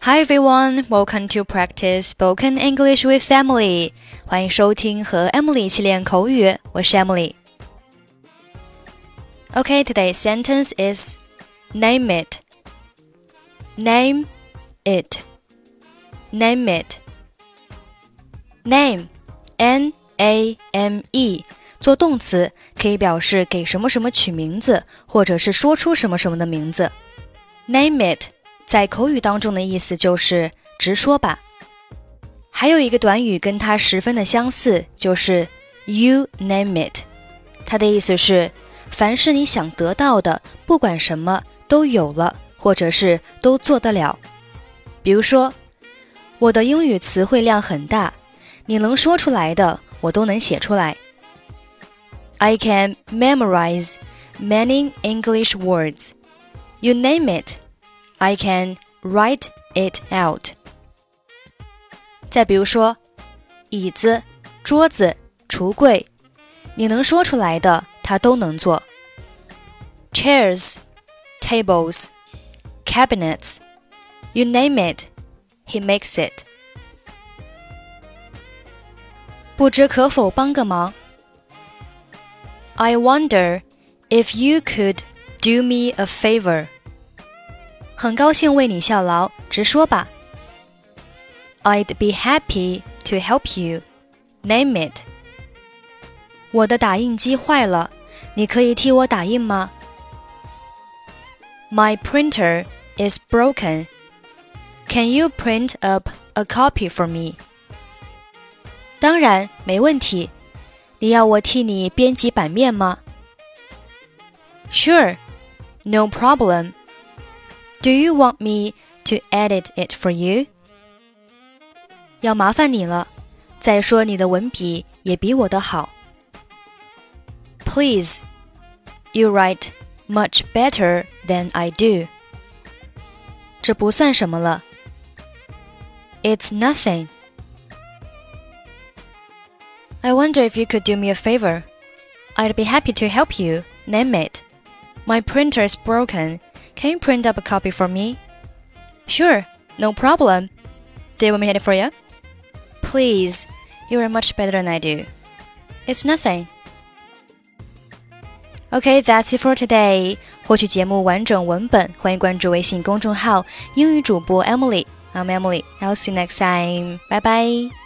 Hi everyone, welcome to practice spoken English with Emily. 欢迎收听和 Emily 一起练口语，我是 Emily。Okay, today's sentence is name it. Name it. Name it. Name, N A M E，做动词可以表示给什么什么取名字，或者是说出什么什么的名字。Name it 在口语当中的意思就是直说吧。还有一个短语跟它十分的相似，就是 you name it，它的意思是凡是你想得到的，不管什么都有了，或者是都做得了。比如说，我的英语词汇量很大，你能说出来的，我都能写出来。I can memorize many English words. You name it. I can write it out. 再比如说，椅子、桌子、橱柜，你能说出来的，他都能做。Chairs, tables, cabinets, you name it, he makes it. 不知可否帮个忙？I wonder if you could do me a favor. 很高兴为你效劳，直说吧。I'd be happy to help you. Name it. 我的打印机坏了，你可以替我打印吗？My printer is broken. Can you print up a copy for me? 当然，没问题。你要我替你编辑版面吗？Sure, no problem. Do you want me to edit it for you? 要麻烦你了。再说你的文笔也比我的好。Please, you write much better than I do. 这不算什么了。It's nothing. I wonder if you could do me a favor. I'd be happy to help you. Name it. My printer is broken can you print up a copy for me? Sure, no problem. Do you want me to edit for you? Please, you are much better than I do. It's nothing. Okay, that's it for today. 获取节目完整文本，欢迎关注微信公众号“英语主播 Emily”。I'm Emily. I'll see you next time. Bye bye.